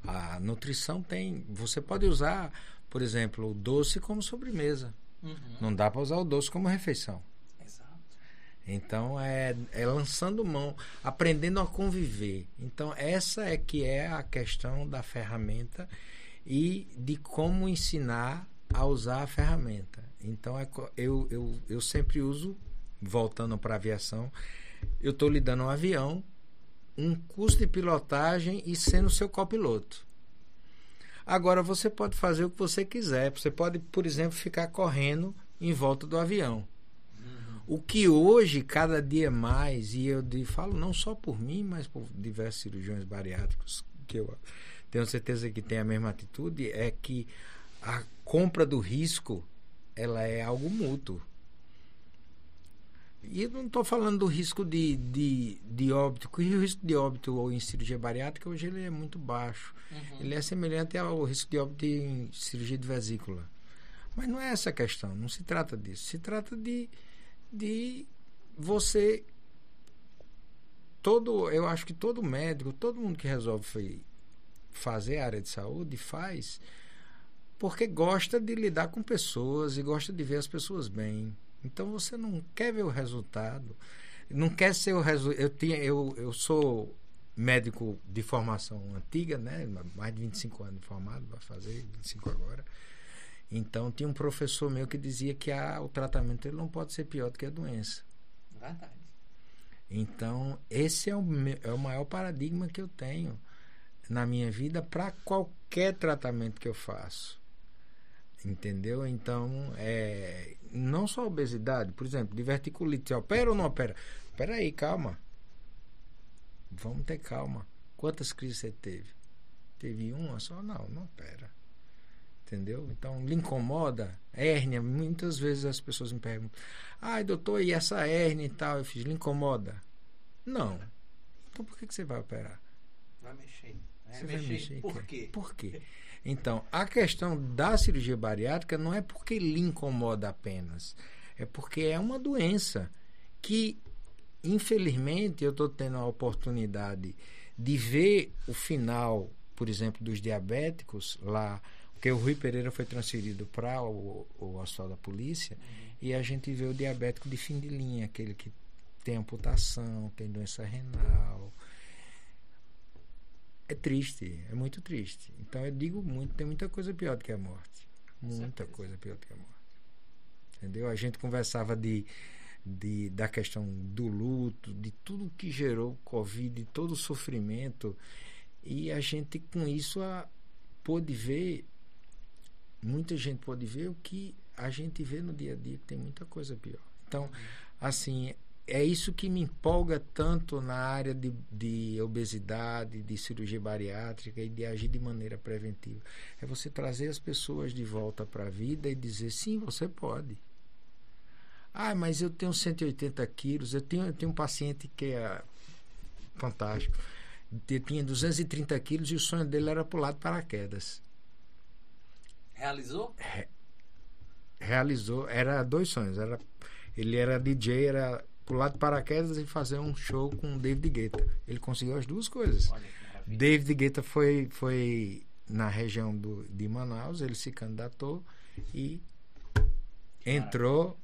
a nutrição tem. Você pode usar por exemplo, o doce como sobremesa. Uhum. Não dá para usar o doce como refeição. Exato. Então é, é lançando mão, aprendendo a conviver. Então essa é que é a questão da ferramenta e de como ensinar a usar a ferramenta. Então é, eu, eu, eu sempre uso, voltando para a aviação, eu estou lhe dando um avião, um curso de pilotagem e sendo seu copiloto. Agora você pode fazer o que você quiser. Você pode, por exemplo, ficar correndo em volta do avião. O que hoje, cada dia mais, e eu falo não só por mim, mas por diversos cirurgiões bariátricos, que eu tenho certeza que tem a mesma atitude, é que a compra do risco ela é algo mútuo. E eu não estou falando do risco de, de, de óbito, porque o risco de óbito ou em cirurgia bariátrica hoje ele é muito baixo. Uhum. Ele é semelhante ao risco de óbito em cirurgia de vesícula. Mas não é essa a questão, não se trata disso. Se trata de, de você. Todo, eu acho que todo médico, todo mundo que resolve fazer a área de saúde faz porque gosta de lidar com pessoas e gosta de ver as pessoas bem. Então você não quer ver o resultado, não quer ser o resultado. Eu, tinha, eu, eu sou médico de formação antiga, né? mais de 25 anos formado, vai fazer 25 agora. Então tinha um professor meu que dizia que a, o tratamento ele não pode ser pior do que a doença. Verdade. Então esse é o, é o maior paradigma que eu tenho na minha vida para qualquer tratamento que eu faço. Entendeu? Então, é, não só obesidade, por exemplo, diverticulite, opera ou não opera? espera aí, calma. Vamos ter calma. Quantas crises você teve? Teve uma só? Não, não, pera. Entendeu? Então, lhe incomoda? Hérnia, muitas vezes as pessoas me perguntam: ai, doutor, e essa hérnia e tal? Eu fiz: lhe incomoda? Não. Então, por que, que você vai operar? Vai mexer. Você vai mexer. Por quê? Por quê? Então, a questão da cirurgia bariátrica não é porque lhe incomoda apenas, é porque é uma doença que, infelizmente, eu estou tendo a oportunidade de ver o final, por exemplo, dos diabéticos lá, porque o Rui Pereira foi transferido para o, o hospital da polícia uhum. e a gente vê o diabético de fim de linha, aquele que tem amputação, tem doença renal, é triste, é muito triste. Então eu digo muito, tem muita coisa pior do que a morte. Muita coisa pior do que a morte. Entendeu? A gente conversava de, de da questão do luto, de tudo que gerou o Covid, de todo o sofrimento. E a gente com isso a, pôde ver, muita gente pôde ver o que a gente vê no dia a dia, que tem muita coisa pior. Então, assim, é isso que me empolga tanto na área de, de, obesidade, de cirurgia bariátrica e de agir de maneira preventiva. É você trazer as pessoas de volta para a vida e dizer: sim, você pode. Ah, mas eu tenho 180 quilos. Eu tenho, eu tenho um paciente que é fantástico. Ele tinha 230 quilos e o sonho dele era pular de paraquedas. Realizou? Re, realizou. Era dois sonhos. Era, ele era DJ, era pular de paraquedas e fazer um show com David Guetta. Ele conseguiu as duas coisas. David Guetta foi, foi na região do, de Manaus, ele se candidatou e entrou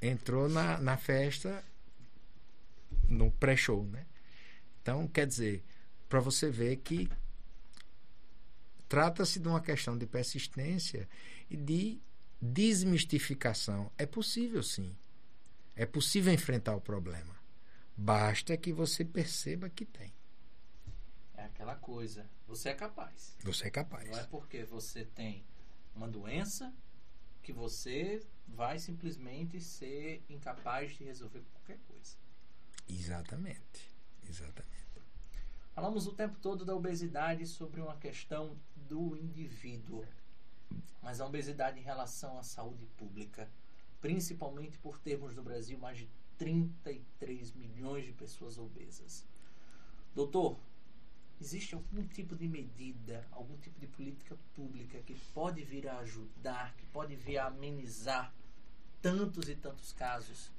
entrou na, na festa no pré-show, né? Então, quer dizer, para você ver que trata-se de uma questão de persistência e de desmistificação. É possível, sim. É possível enfrentar o problema. Basta que você perceba que tem. É aquela coisa. Você é capaz. Você é capaz. Não é porque você tem uma doença que você vai simplesmente ser incapaz de resolver qualquer coisa. Exatamente. Exatamente. Falamos o tempo todo da obesidade sobre uma questão do indivíduo, mas a obesidade em relação à saúde pública principalmente por termos no Brasil mais de 33 milhões de pessoas obesas. Doutor, existe algum tipo de medida, algum tipo de política pública que pode vir a ajudar, que pode vir a amenizar tantos e tantos casos?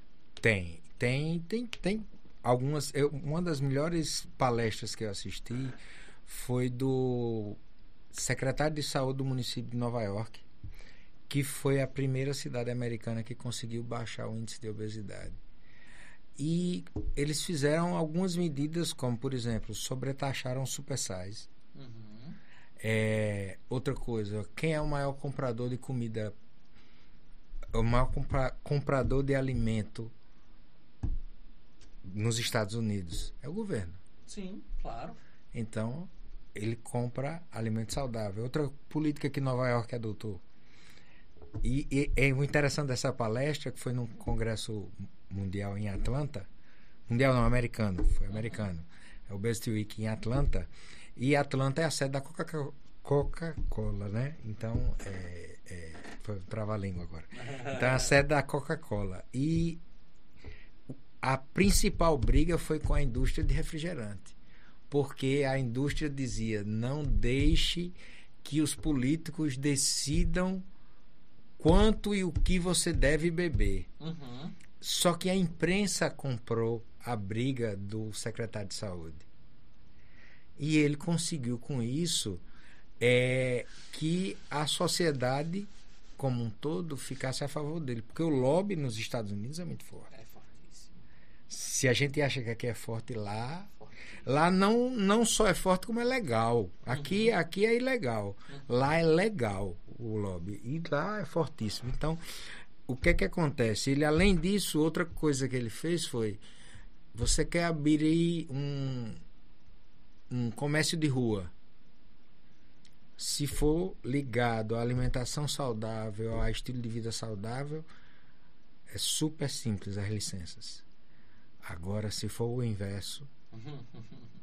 Tem, tem, tem, tem algumas. Eu, uma das melhores palestras que eu assisti foi do secretário de saúde do município de Nova York, que foi a primeira cidade americana que conseguiu baixar o índice de obesidade. E eles fizeram algumas medidas, como, por exemplo, sobretaxaram super size. Uhum. É, outra coisa, quem é o maior comprador de comida, o maior compra, comprador de alimento nos Estados Unidos? É o governo. Sim, claro. Então, ele compra alimento saudável. Outra política que Nova York adotou e, e é muito interessante dessa palestra, que foi num congresso mundial em Atlanta. Mundial não, americano, foi americano. É o Best Week em Atlanta. E Atlanta é a sede da Coca-Cola, Coca né? Então, é, é, foi trava-língua agora. Então, é a sede da Coca-Cola. E a principal briga foi com a indústria de refrigerante. Porque a indústria dizia: não deixe que os políticos decidam quanto e o que você deve beber. Uhum. Só que a imprensa comprou a briga do secretário de saúde. E ele conseguiu com isso é, que a sociedade como um todo ficasse a favor dele. Porque o lobby nos Estados Unidos é muito forte. É fortíssimo. Se a gente acha que aqui é forte lá, Lá não, não só é forte, como é legal. Aqui, uhum. aqui é ilegal. Uhum. Lá é legal o lobby. E lá é fortíssimo. Então, o que é que acontece? Ele, além disso, outra coisa que ele fez foi: você quer abrir um, um comércio de rua. Se for ligado à alimentação saudável, a estilo de vida saudável, é super simples as licenças. Agora, se for o inverso. <laughs>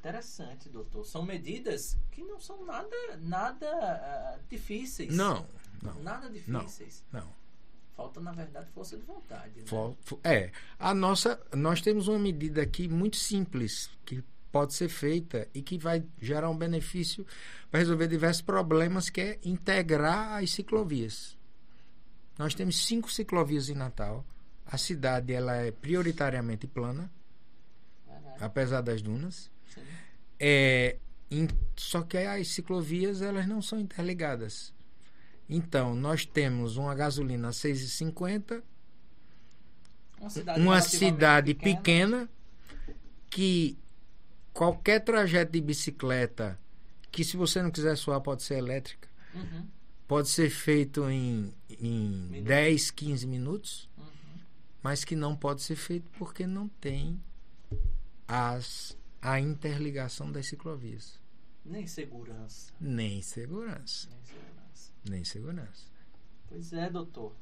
Interessante, doutor. São medidas que não são nada, nada uh, difíceis. Não, não. Nada difíceis. Não. não. Falta, na verdade, força de vontade. Né? É. A nossa. Nós temos uma medida aqui muito simples, que pode ser feita e que vai gerar um benefício para resolver diversos problemas, que é integrar as ciclovias. Nós temos cinco ciclovias em Natal. A cidade ela é prioritariamente plana, apesar das dunas. É, in, só que as ciclovias elas não são interligadas. Então, nós temos uma gasolina a 6,50, uma cidade, uma cidade pequena. pequena que qualquer trajeto de bicicleta, que se você não quiser suar, pode ser elétrica, uhum. pode ser feito em, em 10, 15 minutos, uhum. mas que não pode ser feito porque não tem as a interligação das ciclovias. Nem segurança. Nem segurança. Nem segurança. Nem segurança. Pois é, doutor.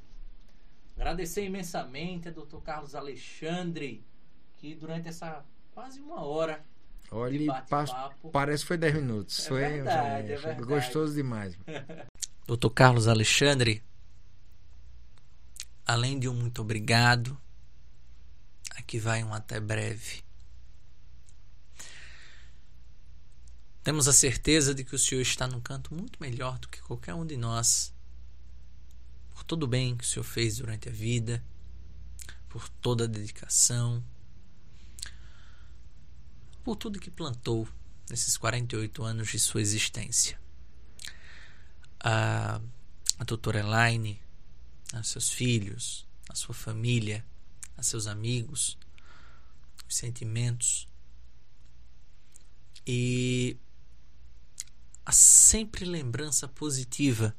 Agradecer imensamente a doutor Carlos Alexandre, que durante essa quase uma hora Olha, parece que foi 10 minutos. É foi, verdade, é verdade. gostoso demais. <laughs> doutor Carlos Alexandre, além de um muito obrigado, aqui vai um até breve. Temos a certeza de que o Senhor está num canto muito melhor do que qualquer um de nós. Por todo o bem que o Senhor fez durante a vida, por toda a dedicação, por tudo que plantou nesses 48 anos de sua existência. A, a doutora Elaine, a seus filhos, a sua família, a seus amigos, os sentimentos. E há sempre lembrança positiva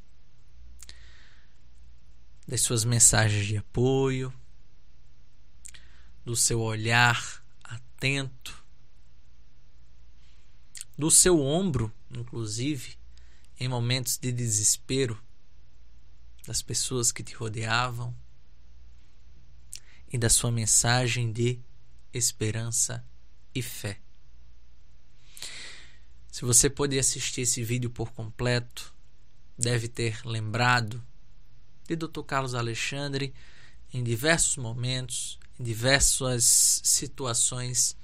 das suas mensagens de apoio, do seu olhar atento, do seu ombro, inclusive, em momentos de desespero das pessoas que te rodeavam e da sua mensagem de esperança e fé. Se você pôde assistir esse vídeo por completo, deve ter lembrado de Dr. Carlos Alexandre em diversos momentos, em diversas situações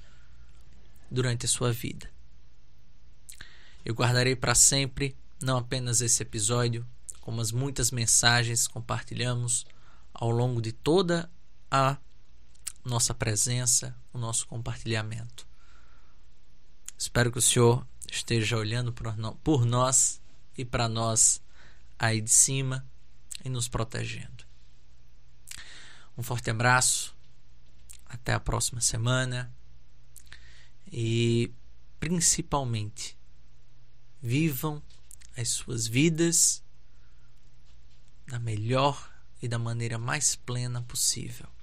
durante a sua vida. Eu guardarei para sempre não apenas esse episódio, como as muitas mensagens que compartilhamos ao longo de toda a nossa presença, o nosso compartilhamento. Espero que o Senhor esteja olhando por nós e para nós aí de cima e nos protegendo. Um forte abraço, até a próxima semana e principalmente vivam as suas vidas da melhor e da maneira mais plena possível.